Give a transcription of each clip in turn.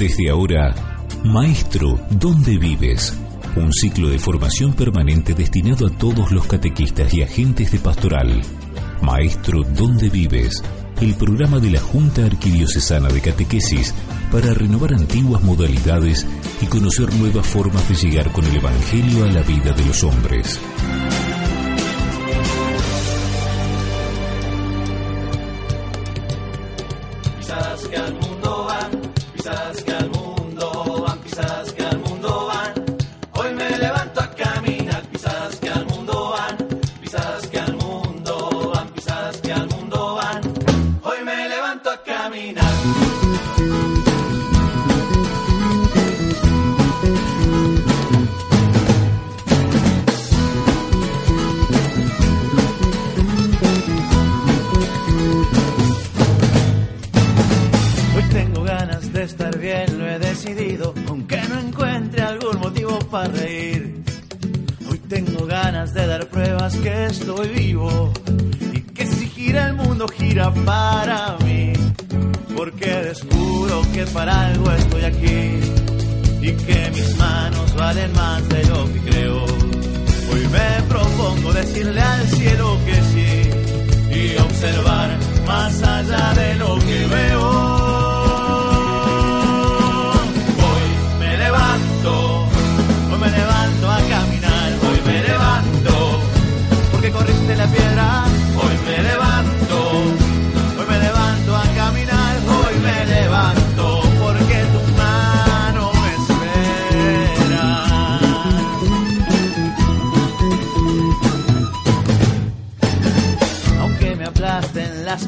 Desde ahora, Maestro, ¿dónde vives? Un ciclo de formación permanente destinado a todos los catequistas y agentes de pastoral. Maestro, ¿dónde vives? El programa de la Junta Arquidiocesana de Catequesis para renovar antiguas modalidades y conocer nuevas formas de llegar con el Evangelio a la vida de los hombres. Aunque no encuentre algún motivo para reír. Hoy tengo ganas de dar pruebas que estoy vivo y que si gira el mundo gira para mí. Porque descubro que para algo estoy aquí y que mis manos valen más de lo que creo. Hoy me propongo decirle al cielo que sí y observar más allá de lo que veo.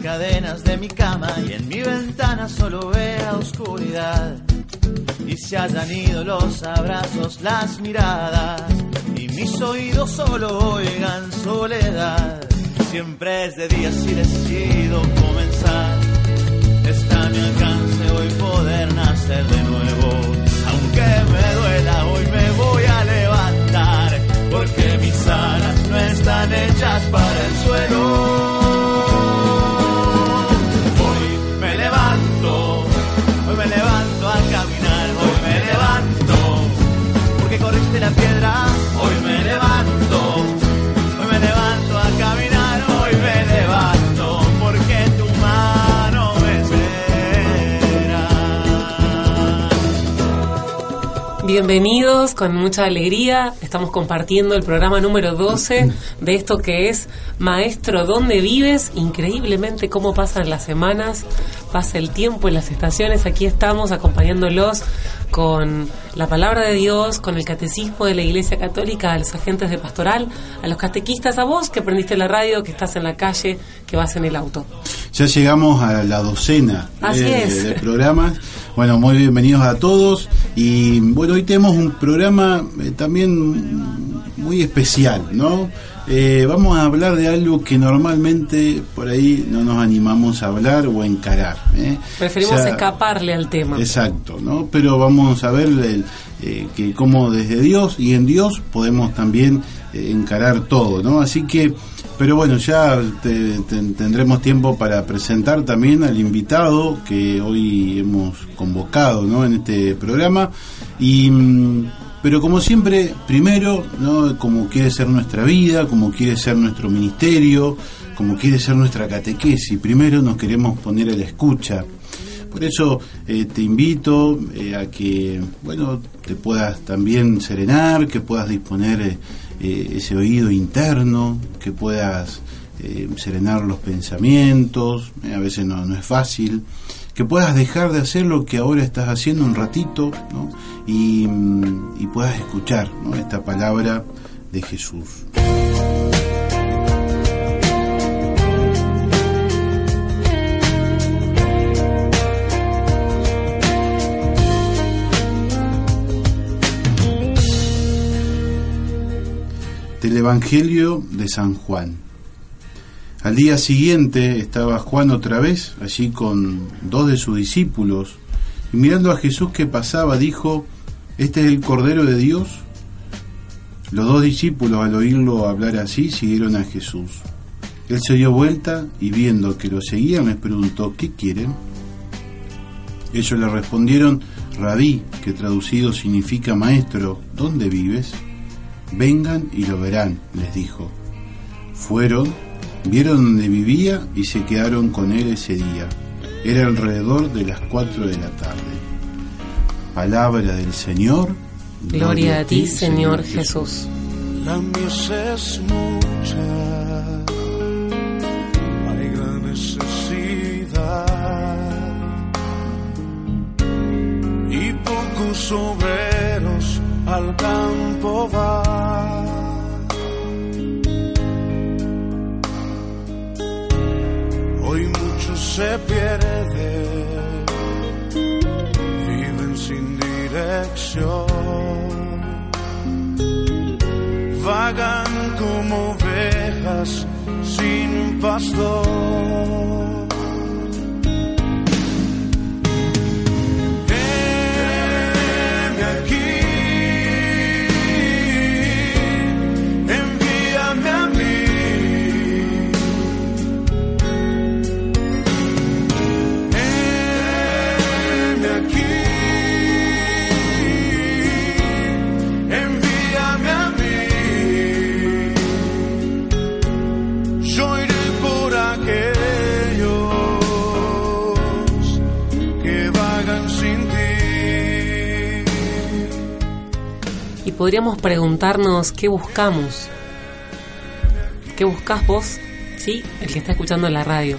Cadenas de mi cama y en mi ventana solo vea oscuridad. Y se hayan ido los abrazos, las miradas y mis oídos solo oigan soledad. Siempre es de día si decido comenzar. Está a mi alcance hoy poder nacer de nuevo. Aunque me duela, hoy me voy a levantar. Porque mis alas no están hechas para el suelo. Bienvenidos con mucha alegría. Estamos compartiendo el programa número 12 de esto que es Maestro, ¿dónde vives? Increíblemente cómo pasan las semanas, pasa el tiempo en las estaciones. Aquí estamos acompañándolos con la palabra de Dios, con el catecismo de la Iglesia Católica, a los agentes de pastoral, a los catequistas, a vos que prendiste la radio, que estás en la calle, que vas en el auto. Ya llegamos a la docena Así de, es. de programas. Bueno, muy bienvenidos a todos. Y bueno, hoy tenemos un programa eh, también muy especial, ¿no? Eh, vamos a hablar de algo que normalmente por ahí no nos animamos a hablar o a encarar. ¿eh? Preferimos O sea, escaparle al tema. Exacto, ¿no? Pero vamos a ver el, eh, que cómo desde Dios y en Dios podemos también encarar todo, ¿no? Así que, pero bueno, ya te- te- tendremos tiempo para presentar también al invitado que hoy hemos convocado, ¿no? En este programa y mm, pero como siempre, primero, ¿no? como quiere ser nuestra vida, como quiere ser nuestro ministerio, como quiere ser nuestra catequesis, primero nos queremos poner a la escucha. Por eso eh, te invito eh, a que, bueno, te puedas también serenar, que puedas disponer eh, eh, ese oído interno, que puedas eh, serenar los pensamientos, eh, a veces no, no es fácil, que puedas dejar de hacer lo que ahora estás haciendo un ratito, ¿no? y, mm, y puedas escuchar esta palabra de Jesús. Evangelio de San Juan. Al día siguiente estaba Juan otra vez allí con dos de sus discípulos y mirando a Jesús que pasaba dijo, ¿este es el Cordero de Dios? Los dos discípulos al oírlo hablar así siguieron a Jesús. Él se dio vuelta y viendo que lo seguían les preguntó, ¿qué quieren? Ellos le respondieron, Rabí, que traducido significa maestro, ¿dónde vives? Vengan y lo verán, les dijo. Fueron, vieron donde vivía y se quedaron con él ese día. Era alrededor de las cuatro de la tarde. Palabra del Señor. Gloria, a ti, Señor Jesús. La mies es mucha, hay gran necesidad y pocos obreros al campo se pierden, viven sin dirección vagan como ovejas sin pastor. Podríamos preguntarnos qué buscamos. ¿Qué buscas vos? Sí, el que está escuchando la radio.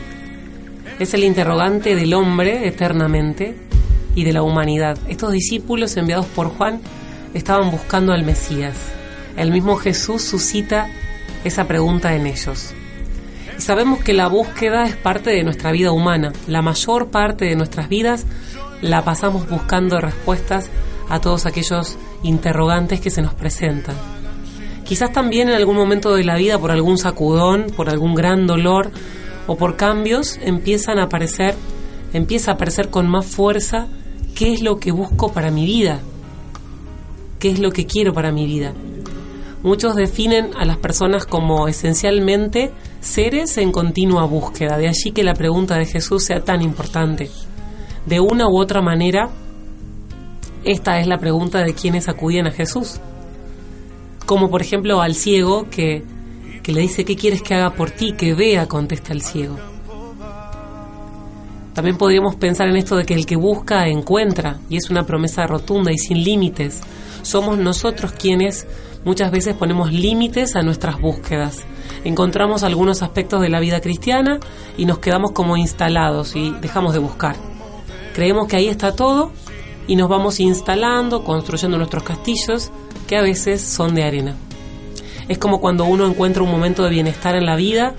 Es el interrogante del hombre eternamente y de la humanidad. Estos discípulos enviados por Juan estaban buscando al Mesías. El mismo Jesús suscita esa pregunta en ellos. Y sabemos que la búsqueda es parte de nuestra vida humana. La mayor parte de nuestras vidas la pasamos buscando respuestas a todos aquellos interrogantes que se nos presentan. Quizás también en algún momento de la vida, por algún sacudón, por algún gran dolor o por cambios, empiezan a aparecer, empieza a aparecer con más fuerza qué es lo que busco para mi vida, qué es lo que quiero para mi vida. Muchos definen a las personas como esencialmente seres en continua búsqueda, de allí que la pregunta de Jesús sea tan importante. De una u otra manera, esta es la pregunta de quienes acudían a Jesús. Como por ejemplo al ciego que, que le dice, ¿qué quieres que haga por ti? Que vea, contesta el ciego. También podríamos pensar en esto de que el que busca encuentra, y es una promesa rotunda y sin límites. Somos nosotros quienes muchas veces ponemos límites a nuestras búsquedas. Encontramos algunos aspectos de la vida cristiana y nos quedamos como instalados y dejamos de buscar. Creemos que ahí está todo y nos vamos instalando, construyendo nuestros castillos que a veces son de arena. Es como cuando uno encuentra un momento de bienestar en la vida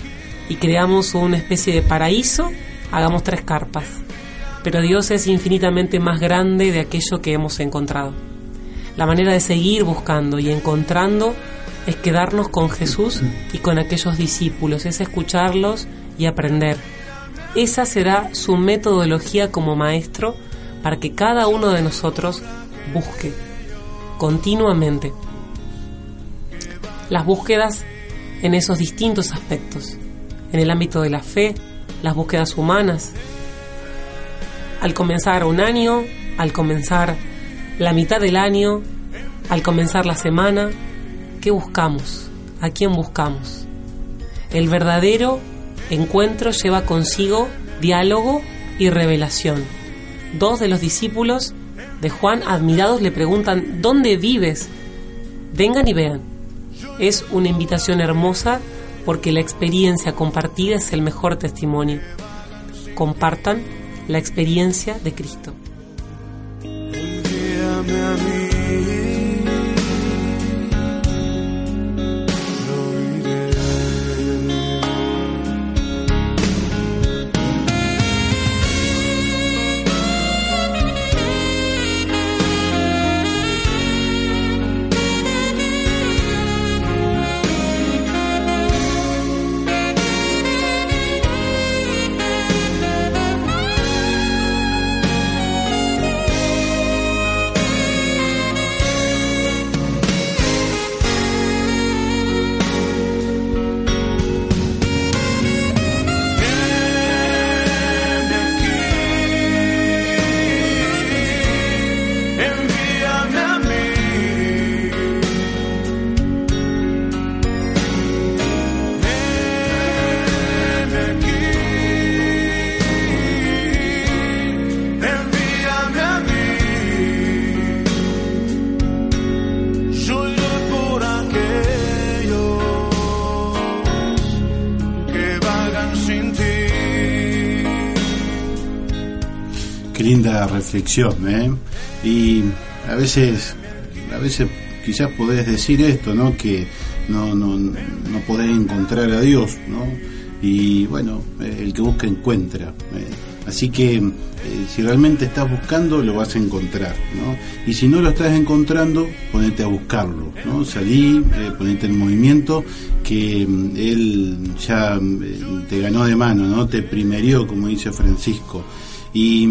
y creamos una especie de paraíso, hagamos tres carpas. Pero Dios es infinitamente más grande de aquello que hemos encontrado. La manera de seguir buscando y encontrando es quedarnos con Jesús y con aquellos discípulos, es escucharlos y aprender. Esa será su metodología como maestro para que cada uno de nosotros busque continuamente las búsquedas en esos distintos aspectos, en el ámbito de la fe, las búsquedas humanas. Al comenzar un año, al comenzar la mitad del año, al comenzar la semana, ¿qué buscamos? ¿A quién buscamos? El verdadero encuentro lleva consigo diálogo y revelación. Dos de los discípulos de Juan, admirados, le preguntan, ¿dónde vives? Vengan y vean. Es una invitación hermosa porque la experiencia compartida es el mejor testimonio. Compartan la experiencia de Cristo. Envíame a mí. Reflexión, ¿eh? Y a veces, a veces quizás podés decir esto, ¿no? Que no, no, no podés encontrar a Dios, ¿no? Y bueno, eh, el que busca encuentra. ¿eh? Así que eh, si realmente estás buscando, lo vas a encontrar, ¿no? Y si no lo estás encontrando, ponete a buscarlo, ¿no? Salí, ponete en movimiento, que mm, él ya te ganó de mano, ¿no? Te primerió, como dice Francisco. Y,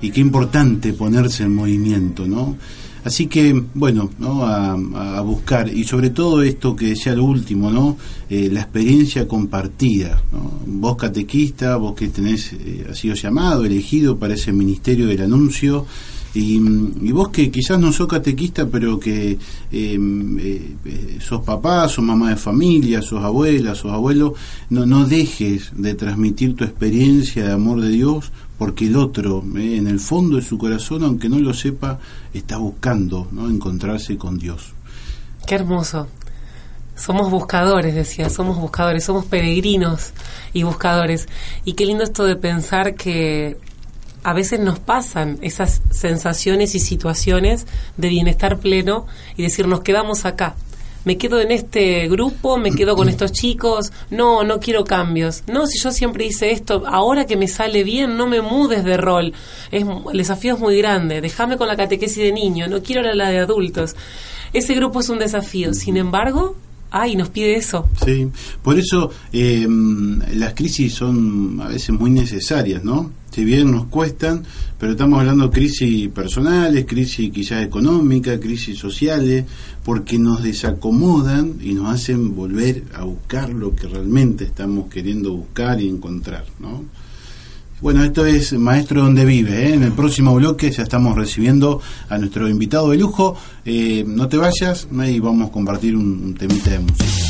y qué importante ponerse en movimiento, ¿no? Así que, bueno, ¿no? a, a buscar, y sobre todo esto que decía lo último, ¿no? Eh, la experiencia compartida. ¿no? Vos catequista, vos que tenés, eh, has sido llamado, elegido para ese ministerio del anuncio, y, y vos que quizás no sos catequista, pero que eh, eh, sos papá, sos mamá de familia, sos abuela, sos abuelo, no, no dejes de transmitir tu experiencia de amor de Dios, porque el otro, eh, en el fondo de su corazón, aunque no lo sepa, está buscando ¿no? encontrarse con Dios. Qué hermoso. Somos buscadores, decía, somos buscadores, somos peregrinos y buscadores. Y qué lindo esto de pensar que a veces nos pasan esas sensaciones y situaciones de bienestar pleno y decir, nos quedamos acá. Me quedo en este grupo, me quedo con estos chicos, no, no quiero cambios. No, si yo siempre hice esto, ahora que me sale bien, no me mudes de rol. Es, el desafío es muy grande, déjame con la catequesis de niño, no quiero la, la de adultos. Ese grupo es un desafío, sin embargo, ay, nos pide eso. Sí, por eso eh, las crisis son a veces muy necesarias, ¿no? Si bien nos cuestan, pero estamos hablando de crisis personales, crisis quizás económicas, crisis sociales, porque nos desacomodan y nos hacen volver a buscar lo que realmente estamos queriendo buscar y encontrar, ¿no? Bueno, esto es Maestro Donde Vive. ¿eh? En el próximo bloque ya estamos recibiendo a nuestro invitado de lujo. Eh, no te vayas y vamos a compartir un, un temita de música.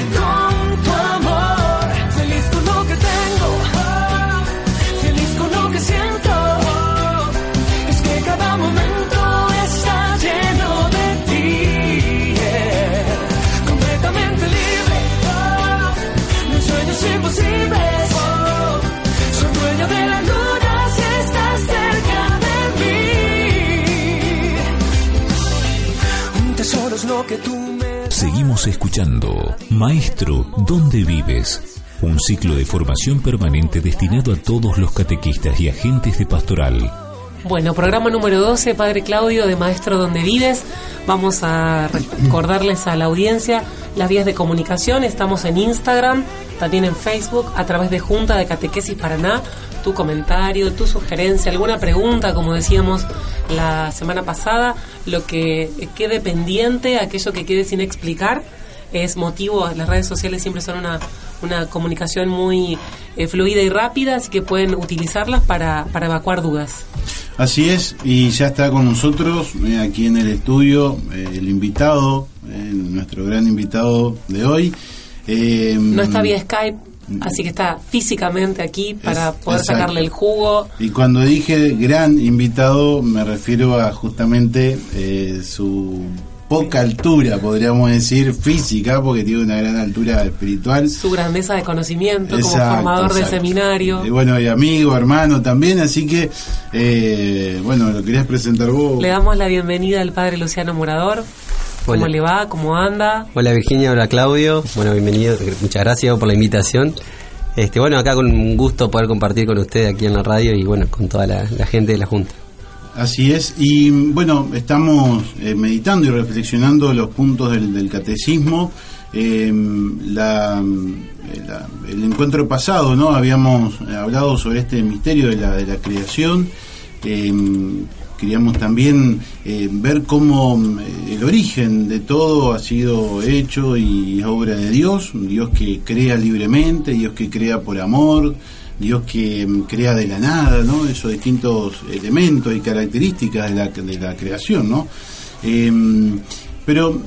Maestro, ¿dónde vives? Un ciclo de formación permanente destinado a todos los catequistas y agentes de pastoral. Bueno, programa número 12, Padre Claudio, de Maestro Donde Vives. Vamos a recordarles a la audiencia las vías de comunicación. Estamos en Instagram, también en Facebook, a través de Junta de Catequesis Paraná. Tu comentario, tu sugerencia, alguna pregunta, como decíamos la semana pasada, lo que quede pendiente, aquello que quede sin explicar, es motivo, las redes sociales siempre son una, una comunicación muy eh, fluida y rápida, así que pueden utilizarlas para, para evacuar dudas. Así es, y ya está con nosotros eh, aquí en el estudio eh, el invitado, nuestro gran invitado de hoy. Eh, No está vía Skype, así que está físicamente aquí para Es- poder exacto. sacarle el jugo. Y cuando dije gran invitado, me refiero a justamente eh, su poca altura, podríamos decir, física, porque tiene una gran altura espiritual. su grandeza de conocimiento como Exacto, formador de seminario. Y bueno, y amigo, hermano también, así que, eh, bueno, lo querías presentar vos. Le damos la bienvenida al padre Luciano Morador. ¿Cómo Hola. le va? ¿Cómo anda? Hola Virginia, hola Claudio. Bueno, bienvenido. Muchas gracias por la invitación. Este, bueno, acá con un gusto poder compartir con ustedes aquí en la radio y bueno, con toda la, la gente de la Junta. Así es, y bueno, estamos eh, meditando y reflexionando los puntos del, del catecismo. La- eh, la- el encuentro pasado, ¿no? Habíamos hablado sobre este misterio de la, de la creación, eh, queríamos también eh, ver cómo eh, el origen de todo ha sido hecho y es obra de Dios, Dios que crea libremente, Dios que crea por amor, Dios que mm, crea de la nada, ¿no? Esos distintos elementos y características de la, de la creación, ¿no? Em, pero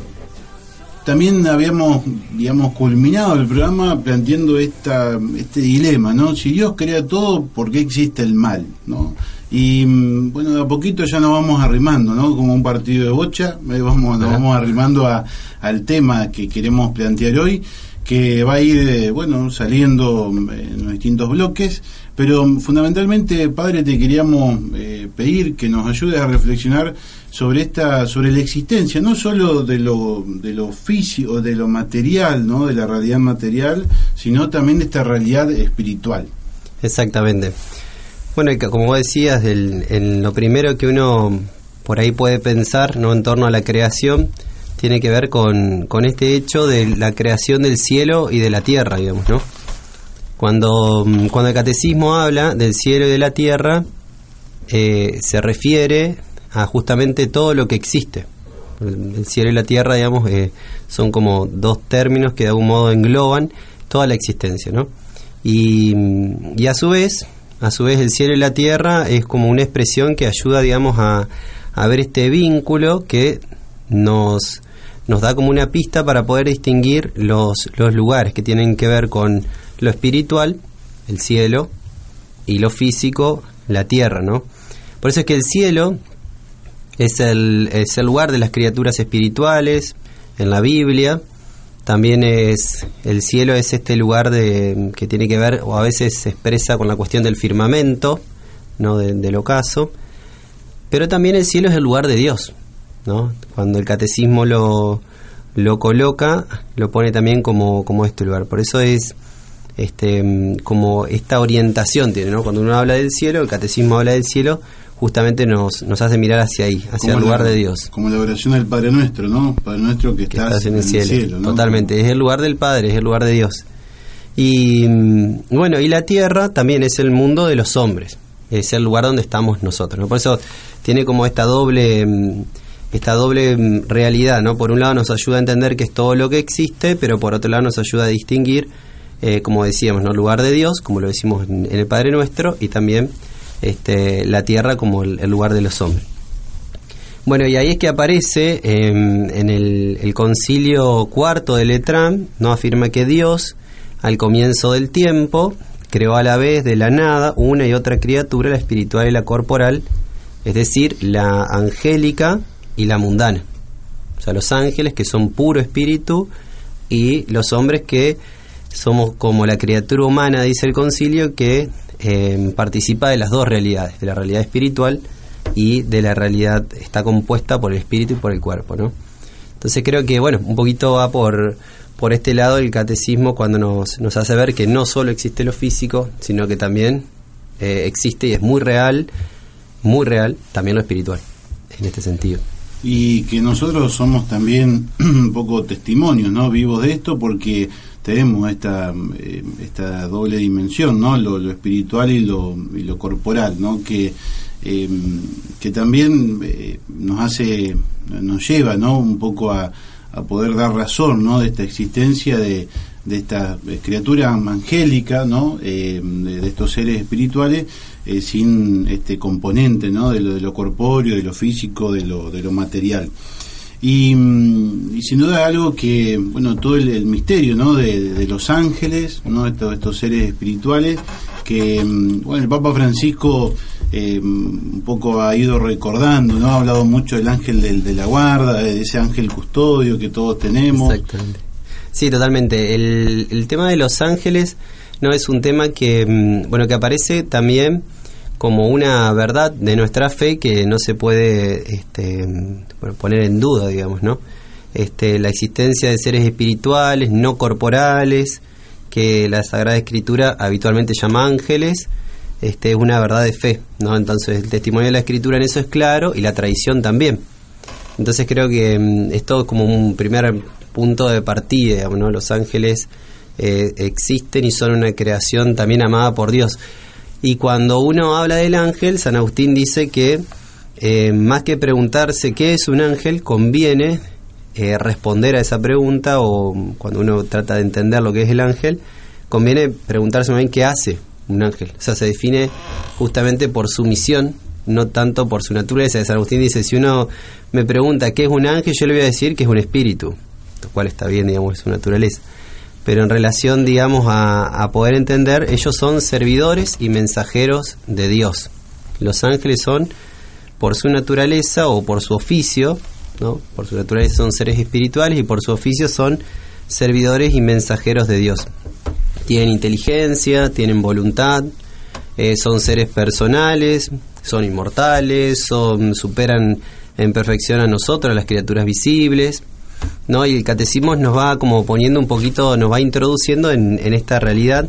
también habíamos, digamos, culminado el programa planteando esta, este dilema, ¿no? Si Dios crea todo, ¿por qué existe el mal, ¿no? Y mm, bueno, de a poquito ya nos vamos arrimando, ¿no? Como un partido de bocha, eh, vamos, nos vamos arrimando a, al tema que queremos plantear hoy, que va a ir, eh, bueno, saliendo en los distintos bloques, pero fundamentalmente, padre, te queríamos eh, pedir que nos ayudes a reflexionar sobre esta sobre la existencia no solo de lo de lo físico de lo material no de la realidad material sino también de esta realidad espiritual. Exactamente bueno como decías en lo primero que uno por ahí puede pensar no en torno a la creación tiene que ver con, con este hecho de la creación del cielo y de la tierra digamos no cuando cuando el catecismo habla del cielo y de la tierra eh, se refiere a justamente todo lo que existe. El cielo y la tierra, digamos, eh, son como dos términos que de algún modo engloban toda la existencia, ¿no? Y, y, a su vez, a su vez el cielo y la tierra es como una expresión que ayuda, digamos, a, a ver este vínculo que nos, nos da como una pista para poder distinguir los, los lugares que tienen que ver con lo espiritual, el cielo, y lo físico, la tierra, ¿no? Por eso es que el cielo es el, es el lugar de las criaturas espirituales en la Biblia. También es el cielo es este lugar de, que tiene que ver o a veces se expresa con la cuestión del firmamento, no del ocaso. Pero también el cielo es el lugar de Dios, ¿no? Cuando el catecismo lo, lo coloca, lo pone también como, como este lugar. Por eso es este como esta orientación tiene, ¿no? Cuando uno habla del cielo, el catecismo habla del cielo justamente nos, nos hace mirar hacia ahí, hacia el lugar de Dios. Como la oración del Padre Nuestro, ¿no? Padre Nuestro que, estás, en el cielo. Totalmente, es el lugar del Padre, es el lugar de Dios. Y mm, bueno, y la tierra también es el mundo de los hombres, es el lugar donde estamos nosotros, ¿no? Por eso tiene como esta doble mm, esta doble mm, realidad, ¿no? Por un lado nos ayuda a entender que es todo lo que existe, pero por otro lado nos ayuda a distinguir, eh, como decíamos, ¿no? lugar de Dios, como lo decimos en el Padre Nuestro, y también este, la tierra como el, lugar de los hombres. Bueno, y ahí es que aparece em, en el, concilio cuarto de Letrán, ¿no? afirma que Dios, al comienzo del tiempo, creó a la vez de la nada una y otra criatura, la espiritual y la corporal, es decir, la angélica y la mundana. O sea, los ángeles que son puro espíritu y los hombres que somos como la criatura humana, dice el concilio, que eh, participa de las dos realidades, de la realidad espiritual y de la realidad está compuesta por el espíritu y por el cuerpo, ¿no? Entonces creo que, bueno, un poquito va por, por este lado el catecismo cuando nos, nos hace ver que no solo existe lo físico, sino que también eh, existe y es muy real, muy real, también lo espiritual, en este sentido. Y que nosotros somos también un poco testimonios, ¿no? Vivos de esto porque tenemos esta, eh, esta doble dimensión, ¿no? Lo, espiritual y lo, y lo corporal, ¿no? Que, eh, que también eh, nos hace, nos lleva, ¿no? Un poco a, a, poder dar razón, ¿no? De esta existencia de, de esta criatura angélica, ¿no? De, de, estos seres espirituales sin este componente, ¿no? De lo, de lo corpóreo, de lo físico, de lo, de lo material. Y, mm, y, sin duda algo que, bueno, todo el, misterio, ¿no? De, los ángeles, ¿no? Estos, estos seres espirituales, que, mm, bueno, el Papa Francisco eh, un poco ha ido recordando, ¿no? Ha hablado mucho del ángel del, de la guarda, de ese ángel custodio que todos tenemos. Exactamente. Sí, totalmente. El, el tema de los ángeles no es un tema que, mm, bueno, que aparece también como una verdad de nuestra fe que no se puede este, poner en duda, digamos, ¿no? Este, la existencia de seres espirituales, no corporales, que la Sagrada Escritura habitualmente llama ángeles, este, es una verdad de fe, ¿no? Entonces el testimonio de la Escritura en eso es claro y la tradición también. Entonces creo que mm, esto es como un primer punto de partida, digamos, ¿no? Los ángeles eh, existen y son una creación también amada por Dios. Y cuando uno habla del ángel, San Agustín dice que eh, más que preguntarse qué es un ángel, conviene eh, responder a esa pregunta o cuando uno trata de entender lo que es el ángel, conviene preguntarse también qué hace un ángel. O sea, se define justamente por su misión, no tanto por su naturaleza. San Agustín dice, si uno me pregunta qué es un ángel, yo le voy a decir que es un espíritu, lo cual está bien, digamos, es su naturaleza. Pero en relación, digamos, a, poder entender, ellos son servidores y mensajeros de Dios. Los ángeles son, por su naturaleza o por su oficio, ¿no? Por su naturaleza son seres espirituales y por su oficio son servidores y mensajeros de Dios. Tienen inteligencia, tienen voluntad, eh, son seres personales, son inmortales, son superan en perfección a nosotros, a las criaturas visibles, ¿no? Y el catecismo nos va como poniendo un poquito, nos va introduciendo en, en esta realidad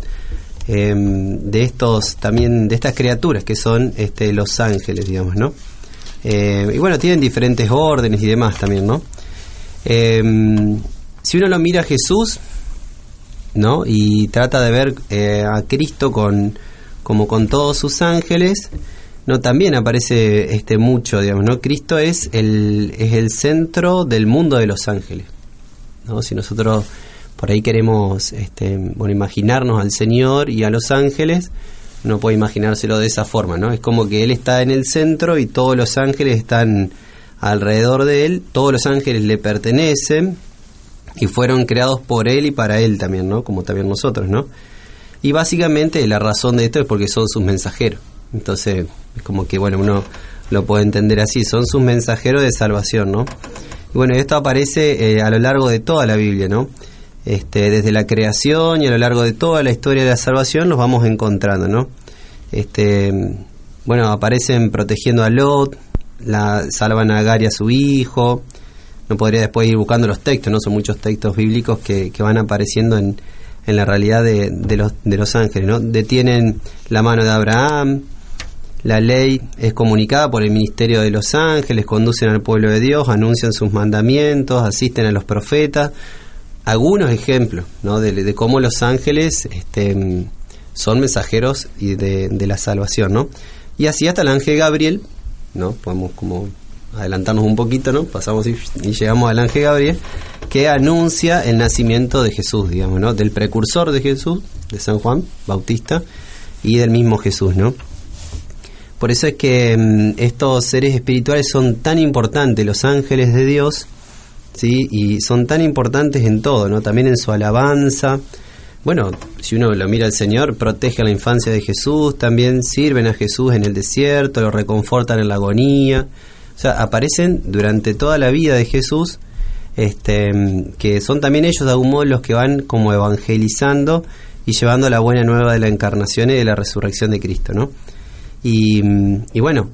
em, de estos también de estas criaturas que son este, los ángeles, digamos, ¿no? Eh, y bueno, tienen diferentes órdenes y demás también, ¿no? Eh, si uno lo mira a Jesús, ¿no? Y trata de ver eh, a Cristo con, como con todos sus ángeles, no también aparece este mucho, digamos, ¿no? Cristo es el, es el centro del mundo de los ángeles, ¿no? Si nosotros por ahí queremos, este, bueno, imaginarnos al Señor y a los ángeles, no puede imaginárselo de esa forma, ¿no? Es como que Él está en el centro y todos los ángeles están alrededor de Él, todos los ángeles le pertenecen y fueron creados por Él y para Él también, ¿no? Como también nosotros, ¿no? Y básicamente la razón de esto es porque son sus mensajeros. Entonces, es como que, bueno, uno lo puede entender así, son sus mensajeros de salvación, ¿no? Y bueno, esto aparece eh, a lo largo de toda la Biblia, ¿no? Este, desde la creación y a lo largo de toda la historia de la salvación nos vamos encontrando, ¿no? Este, bueno, aparecen protegiendo a Lot, la salvan a Agar a su hijo. No podría después ir buscando los textos, ¿no? Son muchos textos bíblicos que, que van apareciendo en, en la realidad de, de, los, de los ángeles, ¿no? Detienen la mano de Abraham, la ley es comunicada por el ministerio de los ángeles, conducen al pueblo de Dios, anuncian sus mandamientos, asisten a los profetas algunos ejemplos ¿no? de, cómo los ángeles este, son mensajeros y de, de, la salvación, ¿no? Y así hasta el ángel Gabriel, ¿no? Podemos como adelantarnos un poquito, ¿no? Pasamos y, y, llegamos al ángel Gabriel, que anuncia el nacimiento de Jesús, digamos, ¿no? Del precursor de Jesús, de San Juan Bautista, y del mismo Jesús, ¿no? Por eso es que mmm, estos seres espirituales son tan importantes, los ángeles de Dios, ¿sí? Y son tan importantes en todo, ¿no? También en su alabanza. Bueno, si uno lo mira al Señor, protege a la infancia de Jesús, también sirven a Jesús en el desierto, lo reconfortan en la agonía. O sea, aparecen durante toda la vida de Jesús, este, que son también ellos de algún modo los que van como evangelizando y llevando la buena nueva de la encarnación y de la resurrección de Cristo, ¿no? Y, bueno,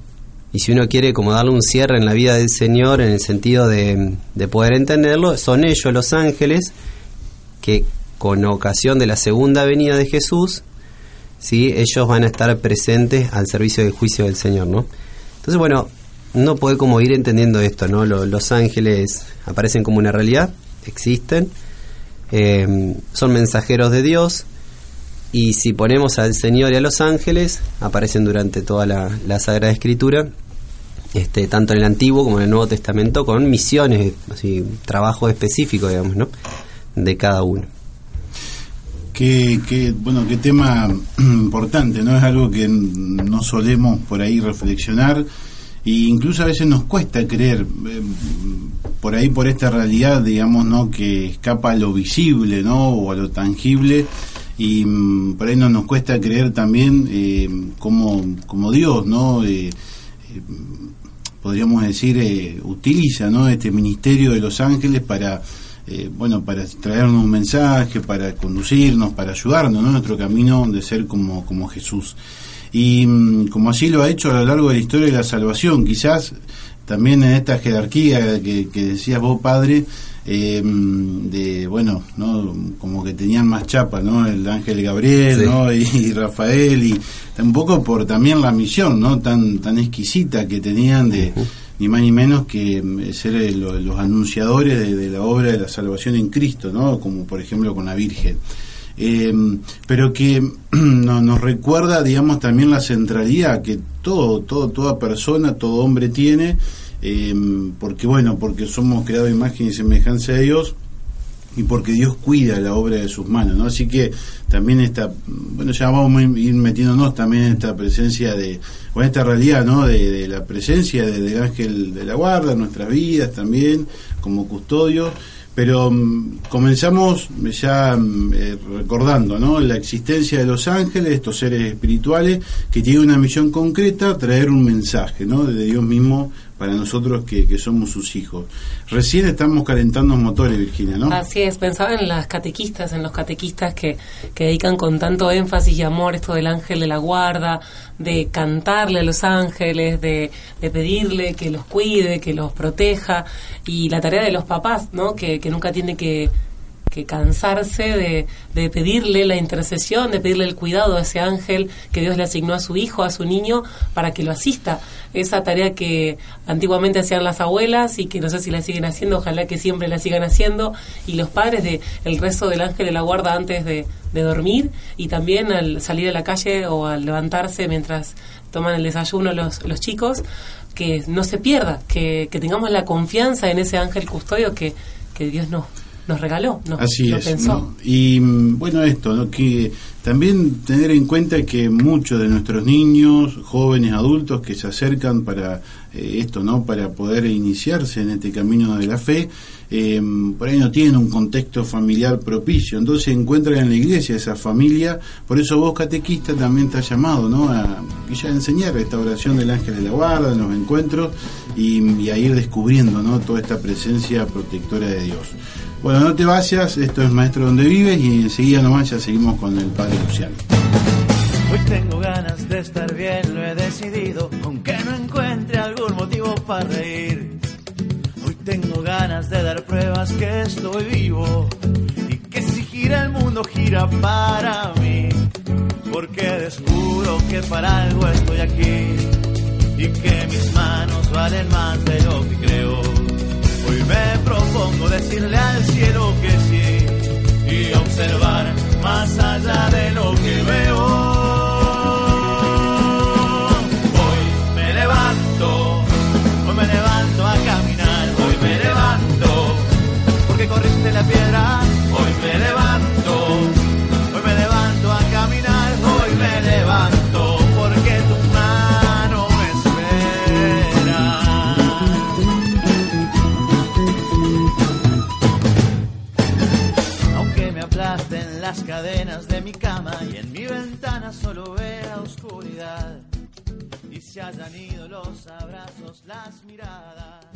y si uno quiere como darle un cierre en la vida del Señor en el sentido de, de, poder entenderlo, son ellos los ángeles que con ocasión de la segunda venida de Jesús, ¿sí? ellos van a estar presentes al servicio del juicio del Señor, ¿no? Entonces, bueno, uno puede como ir entendiendo esto, ¿no? Los, los ángeles aparecen como una realidad, existen, eh, son mensajeros de Dios, y si ponemos al Señor y a los ángeles, aparecen durante toda la, la, Sagrada Escritura, este, tanto en el Antiguo como en el Nuevo Testamento, con misiones, así, trabajo específico, digamos, ¿no? De cada uno. Qué, qué, bueno, qué tema importante, ¿no? Es algo que no solemos por ahí reflexionar e incluso a veces nos cuesta creer eh, por ahí por esta realidad, digamos, ¿no? Que escapa a lo visible, ¿no? O a lo tangible y mmm, por ahí no nos cuesta creer también eh, como, como Dios, ¿no? Eh, eh, podríamos decir, eh, utiliza, ¿no? Este ministerio de los ángeles para, eh, bueno, para traernos un mensaje, para conducirnos, para ayudarnos, ¿no? Nuestro camino de ser como, como Jesús. Y mmm, como así lo ha hecho a lo largo de la historia de la salvación, quizás también en esta jerarquía que, que decías vos, Padre, eh, de bueno no como que tenían más chapa no el ángel Gabriel sí. no y, y, Rafael y un poco por también la misión no tan tan exquisita que tenían de uh -huh. ni más ni menos que mm, ser los, los anunciadores de, de, la obra de la salvación en Cristo no como por ejemplo con la Virgen. Eh, pero que no, nos recuerda, digamos, también la centralidad que todo, todo, toda persona, todo hombre tiene, eh, porque bueno, porque somos creados imagen y semejanza de Dios y porque Dios cuida la obra de sus manos, ¿no? Así que también esta, bueno, ya vamos a ir metiéndonos también en esta presencia de, o en esta realidad, ¿no? De, la presencia del ángel de la guarda nuestras vidas también, como custodio. Pero mm, comenzamos ya mm, eh, recordando ¿no? la existencia de los ángeles, estos seres espirituales, que tienen una misión concreta, traer un mensaje ¿no? de Dios mismo para nosotros que, somos sus hijos. Recién estamos calentando motores, Virginia, ¿no? Así es, pensaba en las catequistas, en los catequistas que, que dedican con tanto énfasis y amor esto del ángel de la guarda, de cantarle a los ángeles, de, de pedirle que los cuide, que los proteja, y la tarea de los papás, ¿no? Que, que nunca tiene que que cansarse de, de, pedirle la intercesión, de pedirle el cuidado a ese ángel que Dios le asignó a su hijo, a su niño, para que lo asista. Esa tarea que antiguamente hacían las abuelas y que no sé si la siguen haciendo, ojalá que siempre la sigan haciendo, y los padres de el rezo del ángel de la guarda antes de, de dormir y también al salir a la calle o al levantarse mientras toman el desayuno los, los chicos, que no se pierda, que, que tengamos la confianza en ese ángel custodio que, que Dios nos nos regaló, no Así es, Y mm, bueno, esto, ¿no? que también tener en cuenta que muchos de nuestros niños, jóvenes, adultos que se acercan para eh, esto, ¿no? Para poder iniciarse en este camino de la fe, eh, por ahí no tienen un contexto familiar propicio, entonces encuentran en la iglesia esa familia, por eso vos catequista también te has llamado, ¿no? A, ya enseñar esta oración del ángel de la guarda, en los encuentros y, a ir descubriendo, ¿no? Toda esta presencia protectora de Dios. Bueno, no te vayas, esto es Maestro Donde Vives y enseguida nomás ya seguimos con el Padre Luciano. Hoy tengo ganas de estar bien, lo he decidido, aunque no encuentre algún motivo para reír. Hoy tengo ganas de dar pruebas que estoy vivo y que si gira el mundo gira para mí. Porque descubro que para algo estoy aquí y que mis manos valen más de lo decirle al cielo Y se hayan ido los abrazos, las miradas.